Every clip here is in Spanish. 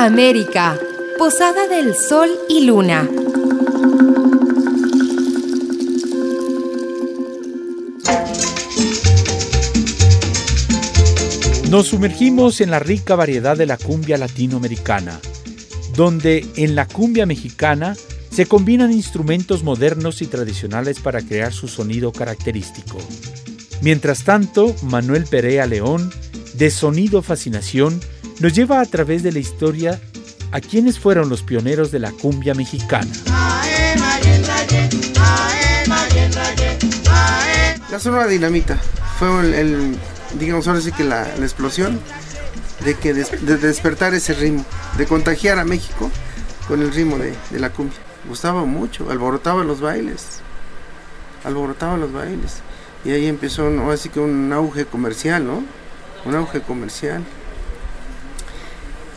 América, Posada del Sol y Luna. Nos sumergimos en la rica variedad de la cumbia latinoamericana, donde en la cumbia mexicana se combinan instrumentos modernos y tradicionales para crear su sonido característico. Mientras tanto, Manuel Perea León, de Sonido Fascinación, nos lleva a través de la historia a quienes fueron los pioneros de la cumbia mexicana. La Sonora Dinamita fue el, digamos ahora sí que la, explosión de que de despertar ese ritmo, de contagiar a México con el ritmo de, de la cumbia. Gustaba mucho, alborotaba los bailes, alborotaba los bailes. Y ahí empezó, ¿no? así que un auge comercial, ¿no? Un auge comercial.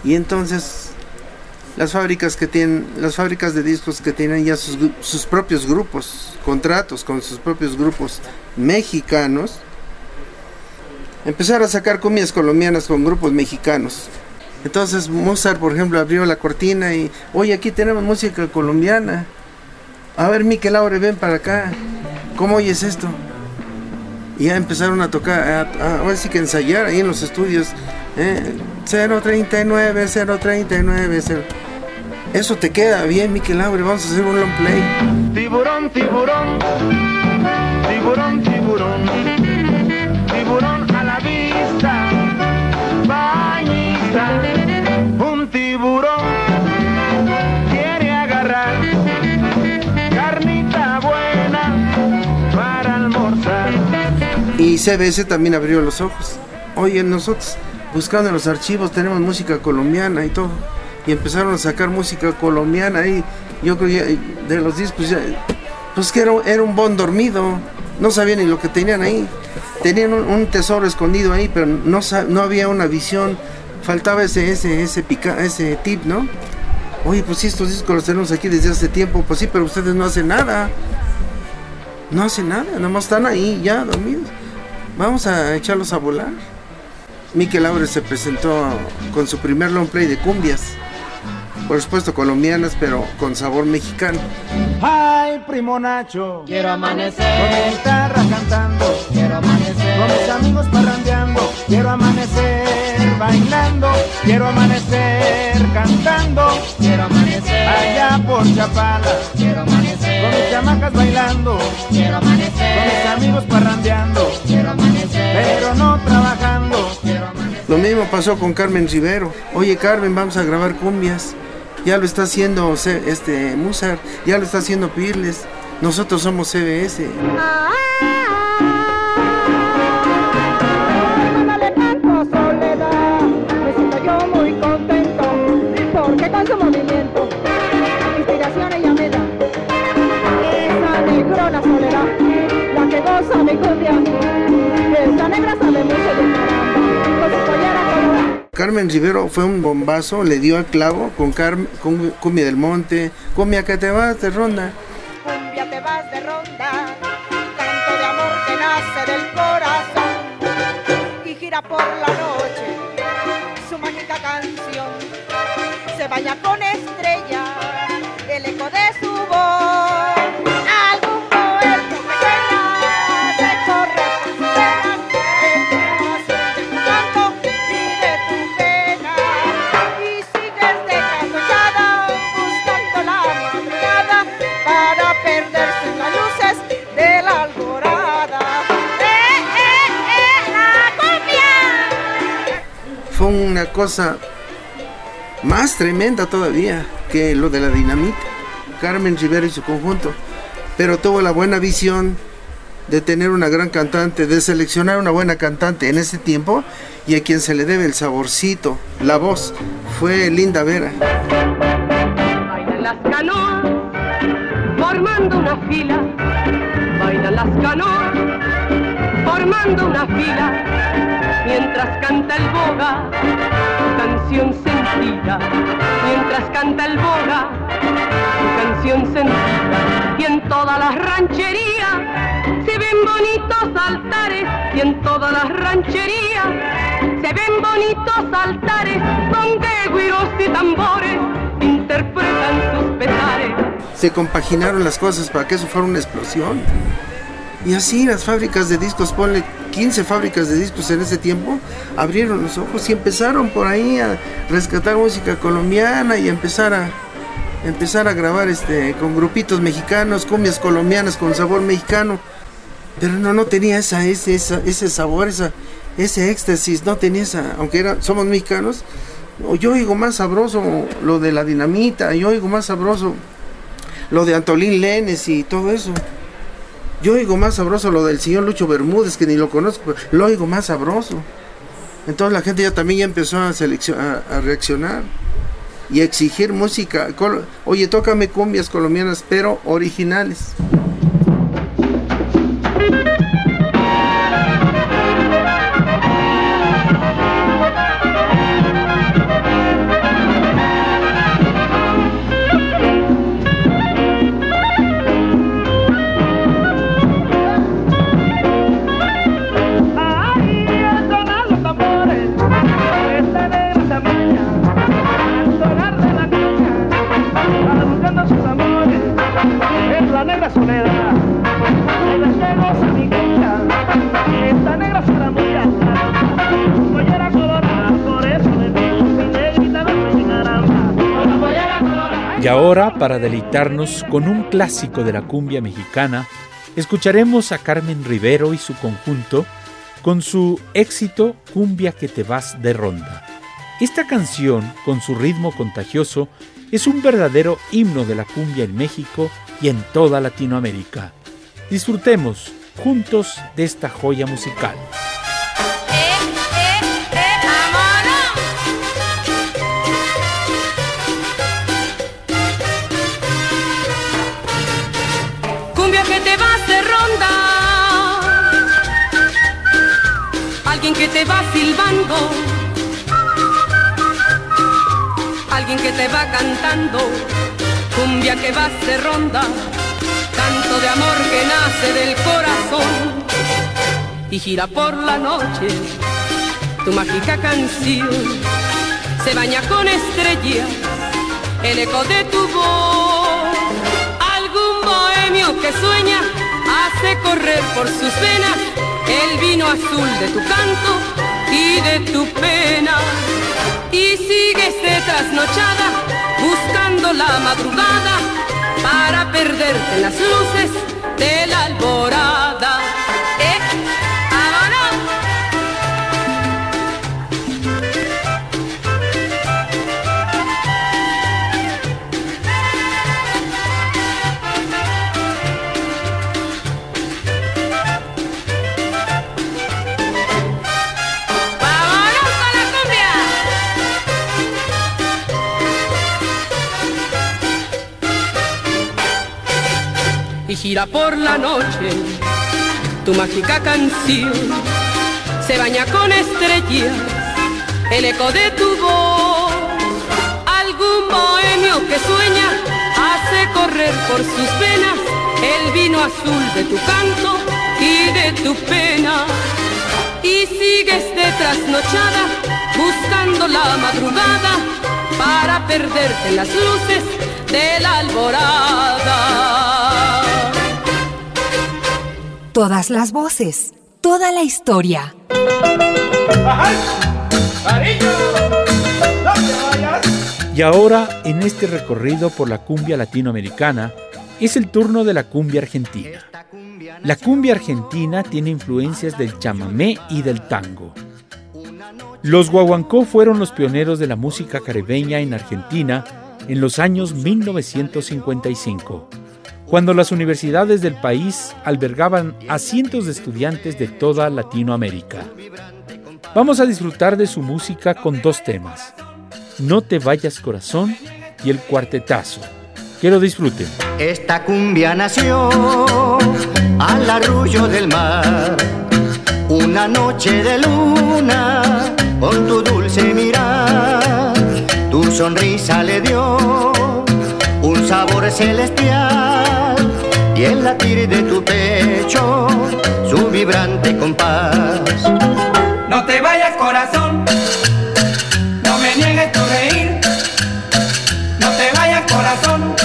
Y entonces las fábricas que tienen, las fábricas de discos que tienen ya sus, sus propios grupos, contratos con sus propios grupos mexicanos, empezaron a sacar cumbias colombianas con grupos mexicanos. Entonces Mozart, por ejemplo, abrió la cortina y, oye, aquí tenemos música colombiana. A ver, Miquel Aure, ven para acá. ¿Cómo oyes esto? Y ya empezaron a tocar, a, ahora sí que ensayar ahí en los estudios. ¿Eh? 039, 039, 0. Eso te queda bien, Miquel Aure. Vamos a hacer un long play. Tiburón, tiburón, tiburón, tiburón, tiburón a la vista, bañista, un tiburón quiere agarrar carnita buena para almorzar. Y CBS también abrió los ojos. Oye, nosotros buscando en los archivos tenemos música colombiana y todo. Y empezaron a sacar música colombiana y yo creo que de los discos ya, pues que era, era un bon dormido, no sabían ni lo que tenían ahí. Tenían un, tesoro escondido ahí, pero no, no había una visión, faltaba ese, ese, ese, pica, ese tip, ¿no? Oye, pues si estos discos los tenemos aquí desde hace tiempo, pues sí, pero ustedes no hacen nada. No hacen nada, nada más están ahí ya dormidos. Vamos a echarlos a volar. Miquel Aure se presentó con su primer long play de cumbias. Por supuesto colombianas, pero con sabor mexicano. Ay, primo Nacho, quiero amanecer. Con mi guitarra cantando, quiero amanecer. Con mis amigos parrandeando, quiero amanecer. Bailando, quiero amanecer. Cantando, quiero amanecer. Allá por Chapala, quiero amanecer. Con mis chamacas bailando, quiero amanecer. Con mis amigos parrandeando, quiero amanecer. Pero no trabajando, quiero amanecer. Lo mismo pasó con Carmen Rivero. Oye Carmen, vamos a grabar cumbias. Ya lo está haciendo este Mozart, ya lo está haciendo Pirles. Nosotros somos CBS. Dale Carmen Rivero fue un bombazo, le dio al clavo con, Carmen, Cumbia del Monte, Cumbia que te vas de ronda. Cumbia te vas de ronda, canto de amor que nace del corazón y gira por la noche su mágica canción. Se baña con estrellas, el eco de su una cosa más tremenda todavía que lo de la dinamita. Carmen Rivero y su conjunto. Pero tuvo la buena visión de tener una gran cantante, de seleccionar una buena cantante en ese tiempo y a quien se le debe el saborcito, la voz, fue Linda Vera. Las formando una fila, bailan las canoas formando una fila, mientras canta el boga, su canción sentida, mientras canta el boga, su canción sentida, y en todas las rancherías se ven bonitos altares, y en todas las rancherías Se ven bonitos altares donde güiros y tambores interpretan sus pesares. Se compaginaron las cosas para que eso fuera una explosión. Y así las fábricas de discos, ponle 15 fábricas de discos en ese tiempo, abrieron los ojos y empezaron por ahí a rescatar música colombiana y empezar a empezar a grabar este con grupitos mexicanos, cumbias colombianas con sabor mexicano. Pero no no tenía esa ese esa- ese sabor, esa ese éxtasis, no tenía esa, aunque era somos mexicanos, yo oigo más sabroso lo de la dinamita, yo oigo más sabroso lo de Antolín Lenes y todo eso. Yo oigo más sabroso lo del señor Lucho Bermúdez, que ni lo conozco, pero lo oigo más sabroso. Entonces la gente ya también ya empezó a, a, reaccionar y a exigir música. Oye, tócame cumbias colombianas, pero originales. Ahora, para deleitarnos con un clásico de la cumbia mexicana, escucharemos a Carmen Rivero y su conjunto con su éxito Cumbia que te vas de ronda. Esta canción, con su ritmo contagioso, es un verdadero himno de la cumbia en México y en toda Latinoamérica. Disfrutemos juntos de esta joya musical. Alguien que te va silbando. Alguien que te va cantando. Cumbia que vas de ronda. Canto de amor que nace del corazón. Y gira por la noche. Tu mágica canción se baña con estrellas. El eco de tu voz. Algún bohemio que sueña hace correr por sus venas el vino azul de tu canto y de tu pena. Y sigues de trasnochada buscando la madrugada para perderte las luces de la alborada. Gira por la noche tu mágica canción, se baña con estrellas el eco de tu voz. Algún bohemio que sueña hace correr por sus venas el vino azul de tu canto y de tu pena y sigues de trasnochada buscando la madrugada para perderte en las luces de la alborada. Todas las voces, toda la historia. Y ahora, en este recorrido por la cumbia latinoamericana, es el turno de la cumbia argentina. La cumbia argentina tiene influencias del chamamé y del tango. Los guaguancó fueron los pioneros de la música caribeña en Argentina en los años 1955, cuando las universidades del país albergaban a cientos de estudiantes de toda Latinoamérica. Vamos a disfrutar de su música con dos temas, No te vayas corazón y el cuartetazo. Que lo disfruten. Esta cumbia nació al arrullo del mar, una noche de luna con tu dulce mirar, tu sonrisa le dio un sabor celestial y el latir de tu pecho su vibrante compás. No te vayas corazón, no me niegues tu reír. No te vayas corazón,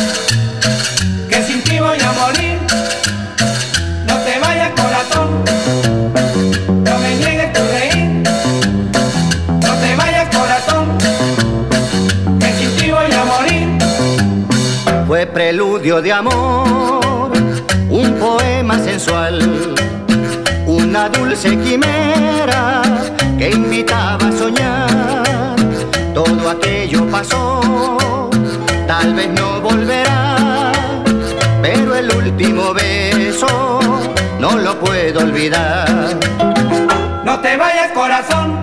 que sin ti voy a morir. No te vayas corazón, no me niegues tu reír. No te vayas corazón, que sin ti voy a morir. Fue preludio de amor, una dulce quimera que invitaba a soñar. Todo aquello pasó, tal vez no volverá, pero el último beso no lo puedo olvidar. No te vayas corazón,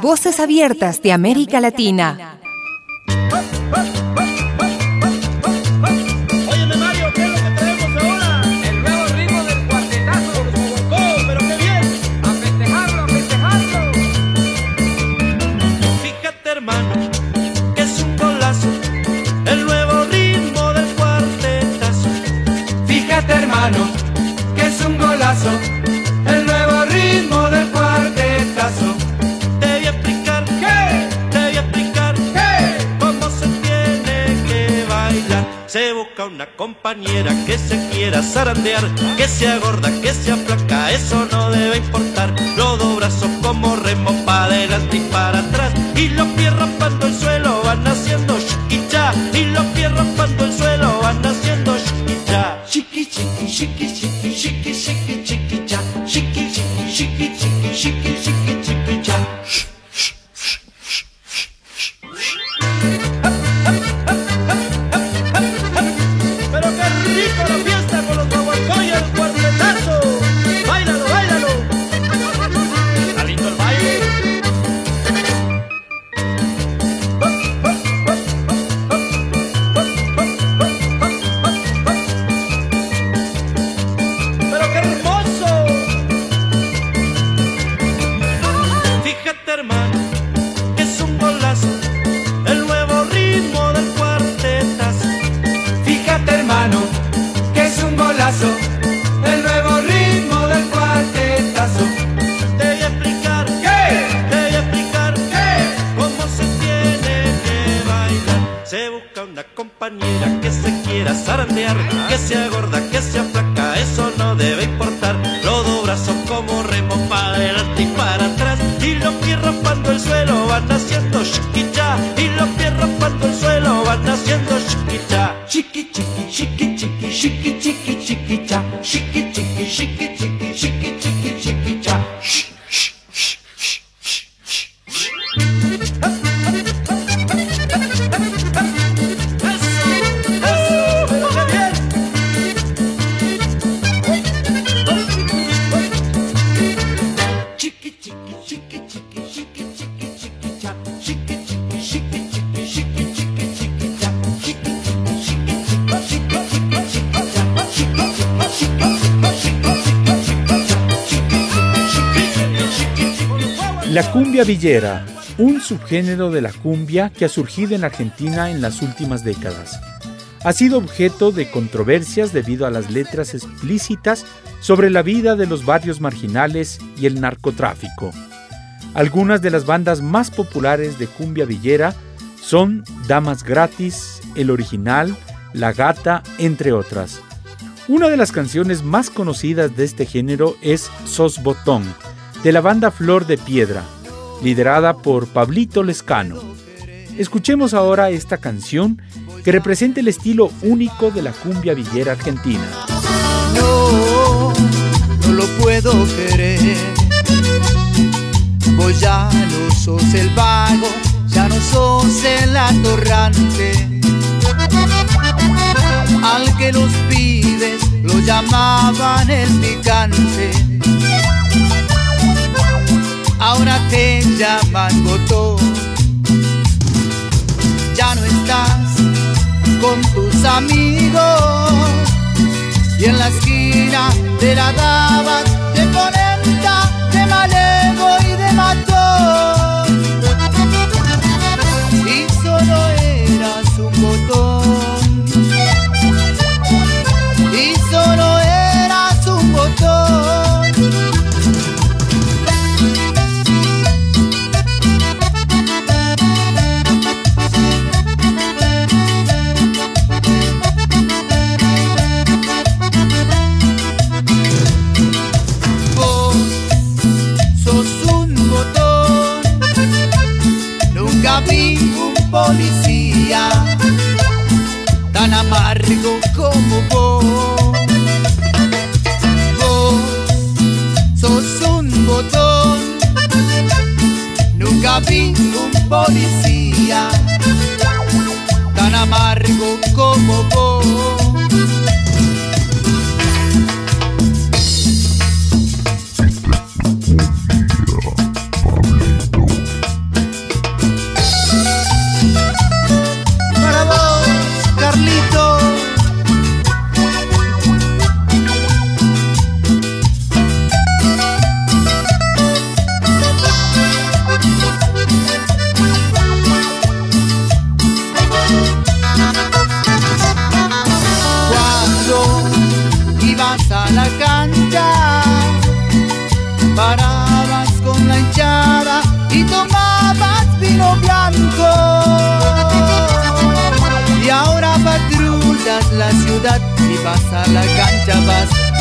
voces abiertas de América Latina. Que sea gorda, que sea flaca, eso no debe importar. Los dos brazos como remo para adelante y para atrás, y los pies raspando el suelo van haciendo La cumbia villera, un subgénero de la cumbia que ha surgido en Argentina en las últimas décadas. Ha sido objeto de controversias debido a las letras explícitas sobre la vida de los barrios marginales y el narcotráfico. Algunas de las bandas más populares de cumbia villera son Damas Gratis, El Original, La Gata, entre otras. Una de las canciones más conocidas de este género es Sos Botón, de la banda Flor de Piedra, liderada por Pablito Lescano. Escuchemos ahora esta canción que representa el estilo único de la cumbia villera argentina. No, no lo puedo querer. Vos ya no sos el vago, ya no sos el atorrante. Al que los pibes lo llamaban el picante. Ahora te llaman botón. Ya no estás con tus amigos y en la esquina te la dabas de polenta, de malevo y de.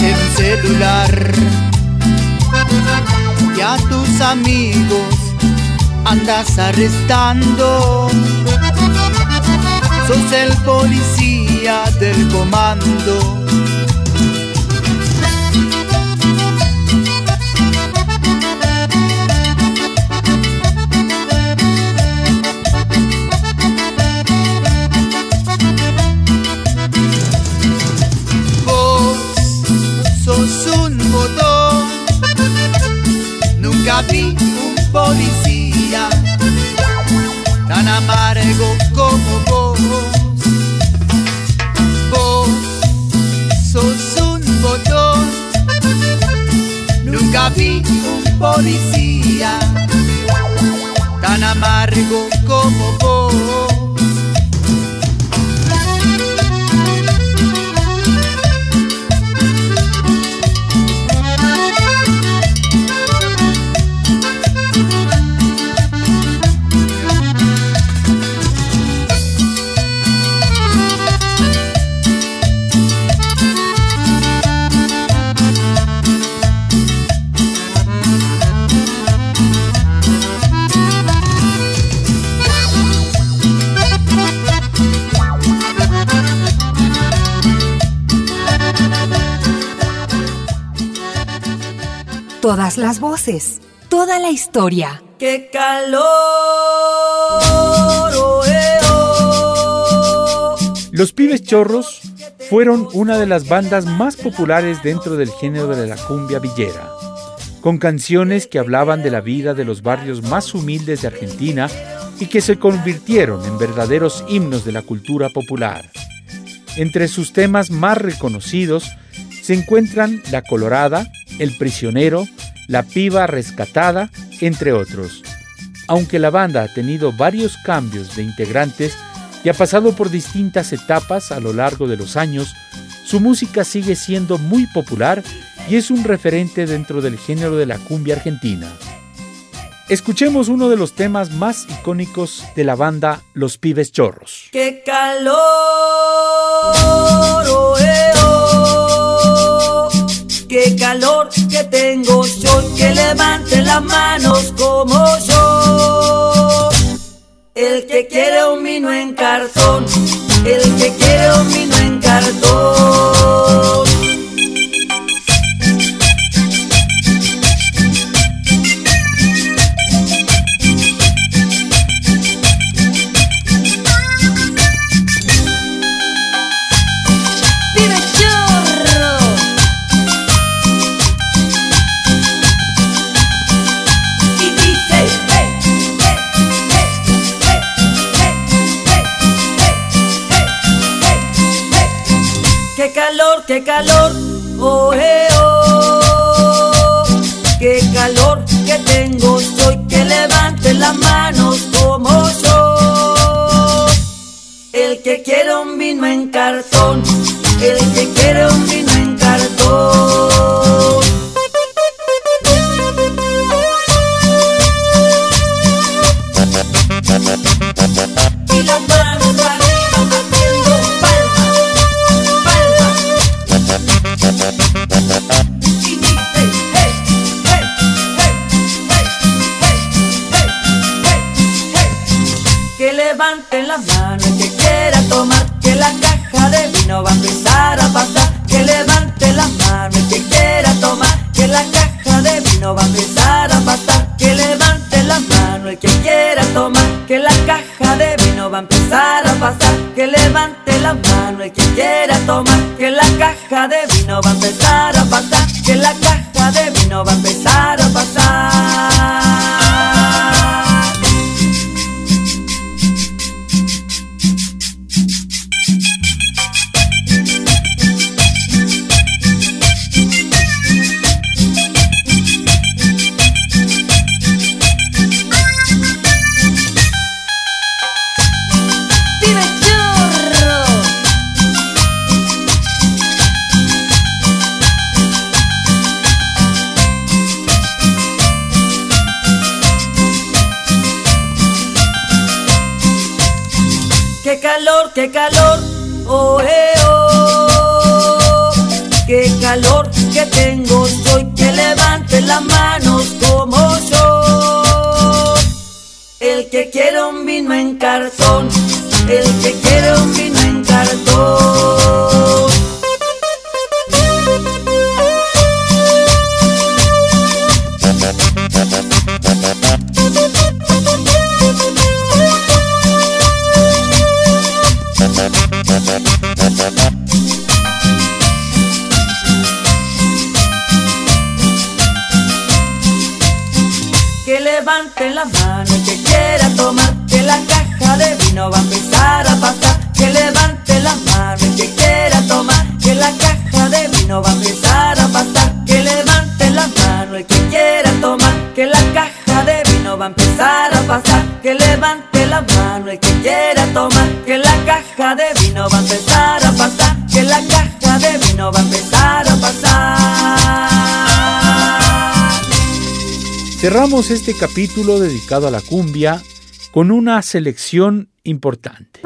Un celular. Y a tus amigos andas arrestando. Sos el policía del comando. Policía. Tan amargo Todas las voces, toda la historia. ¡Qué calor! oh, eh, oh. Los Pibes Chorros fueron una de las bandas más populares dentro del género de la cumbia villera, con canciones que hablaban de la vida de los barrios más humildes de Argentina y que se convirtieron en verdaderos himnos de la cultura popular. Entre sus temas más reconocidos se encuentran La Colorada, El Prisionero, La Piba Rescatada, entre otros. Aunque la banda ha tenido varios cambios de integrantes y ha pasado por distintas etapas a lo largo de los años, su música sigue siendo muy popular y es un referente dentro del género de la cumbia argentina. Escuchemos uno de los temas más icónicos de la banda Los Pibes Chorros. ¡Qué calor! oh, eh. ¡Qué calor que tengo yo! Que levante las manos como yo. El que quiere un vino en cartón, el que quiere un vino en cartón. Calor, qué calor! ¡Oh, eh, oh! ¡Qué calor que tengo! Soy que levante las manos como yo. El que quiere un vino en cartón, el que quiere un vino levante las manos el que quiera tomar, que la caja de vino va a empezar ¡Qué calor, qué calor! ¡Oh, eh, oh! ¡Qué calor que tengo! Soy que levante las manos como yo. El que quiere un vino en cartón, el que quiere un vino en cartón. Las manos el que quiera tomar, que la caja de vino va a empezar a pasar. Que levante las manos el que quiera tomar, que la caja de vino va a empezar a pasar. Que levante las manos el que quiera tomar, que la caja de vino va a empezar a pasar. Que levante las manos el que quiera tomar, que la caja de vino va a empezar Cerramos este capítulo dedicado a la cumbia con una selección importante.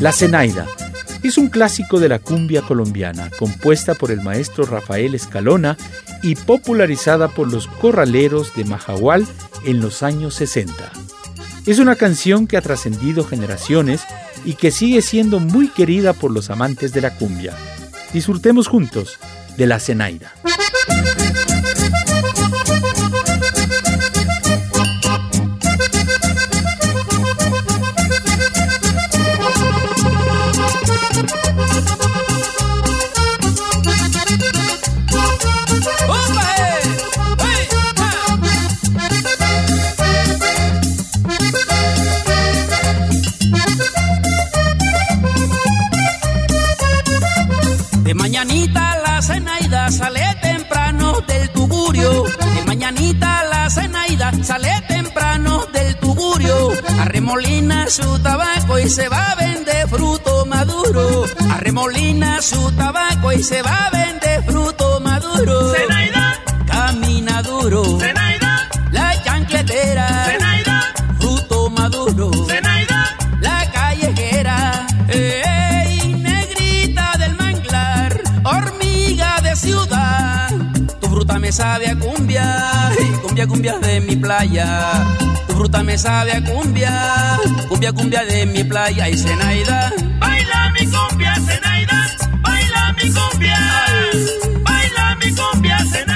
La Zenaida es un clásico de la cumbia colombiana, compuesta por el maestro Rafael Escalona y popularizada por los corraleros de Majagual en los años 60. Es una canción que ha trascendido generaciones y que sigue siendo muy querida por los amantes de la cumbia. Disfrutemos juntos de la Zenaida. Se va a vender fruto maduro. Arremolina su tabaco y se va a vender fruto maduro. Zenaida. Camina duro. Zenaida. La chancletera. Zenaida. Fruto maduro. Zenaida. La callejera. ¡Ey, negrita del manglar! Hormiga de ciudad. Tu fruta me sabe a cumbia cumbia, cumbia de mi playa. Tu fruta me sabe a cumbia, cumbia, cumbia de mi playa y Zenaida. Baila mi cumbia, Zenaida, baila mi cumbia. Baila mi cumbia, Zenaida,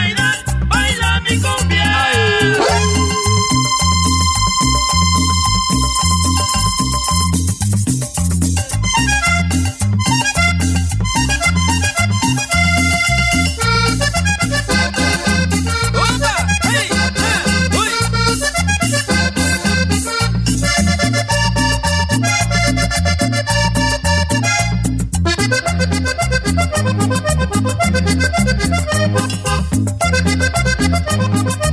Thank you.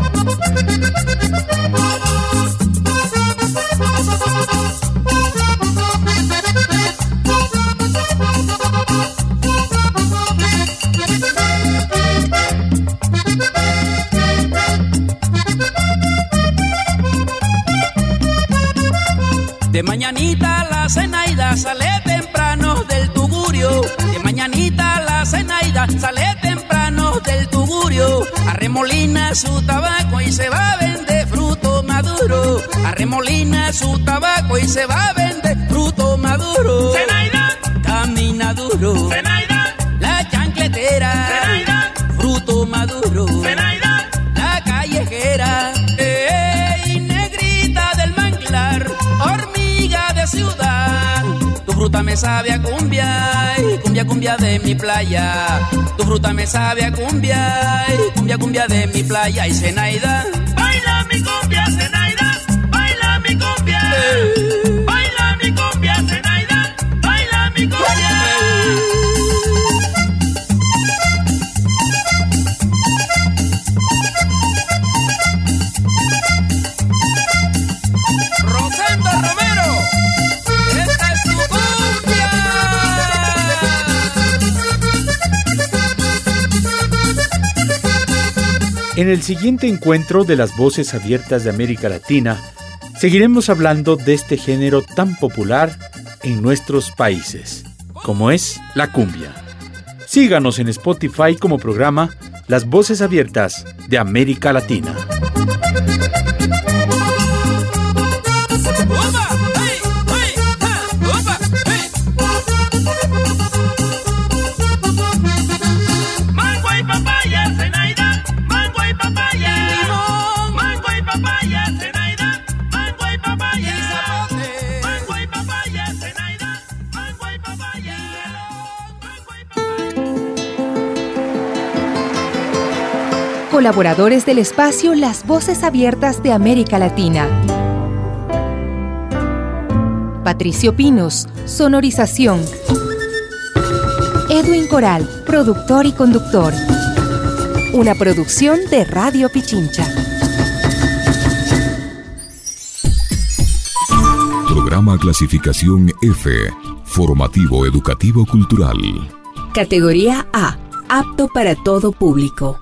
Arremolina su tabaco y se va a vender fruto maduro. Arremolina su tabaco y se va a vender fruto maduro. Zenaida, Camina duro. Zenaida, La chancletera. Zenaida, Fruto maduro. Zenaida, fruta me sabe a cumbia. y cumbia, cumbia de mi playa. Tu fruta me sabe a cumbia. y cumbia, cumbia de mi playa. Y Zenaida. baila mi cumbia, Zenaida, baila mi cumbia. Baila En el siguiente encuentro de las voces abiertas de América Latina, seguiremos hablando de este género tan popular en nuestros países, como es la cumbia. Síganos en Spotify como programa Las voces abiertas de América Latina. Colaboradores del espacio Las Voces Abiertas de América Latina. Patricio Pinos, sonorización. Edwin Coral, productor y conductor. Una producción de Radio Pichincha. Programa clasificación F. Formativo Educativo Cultural. Categoría A. Apto para todo público.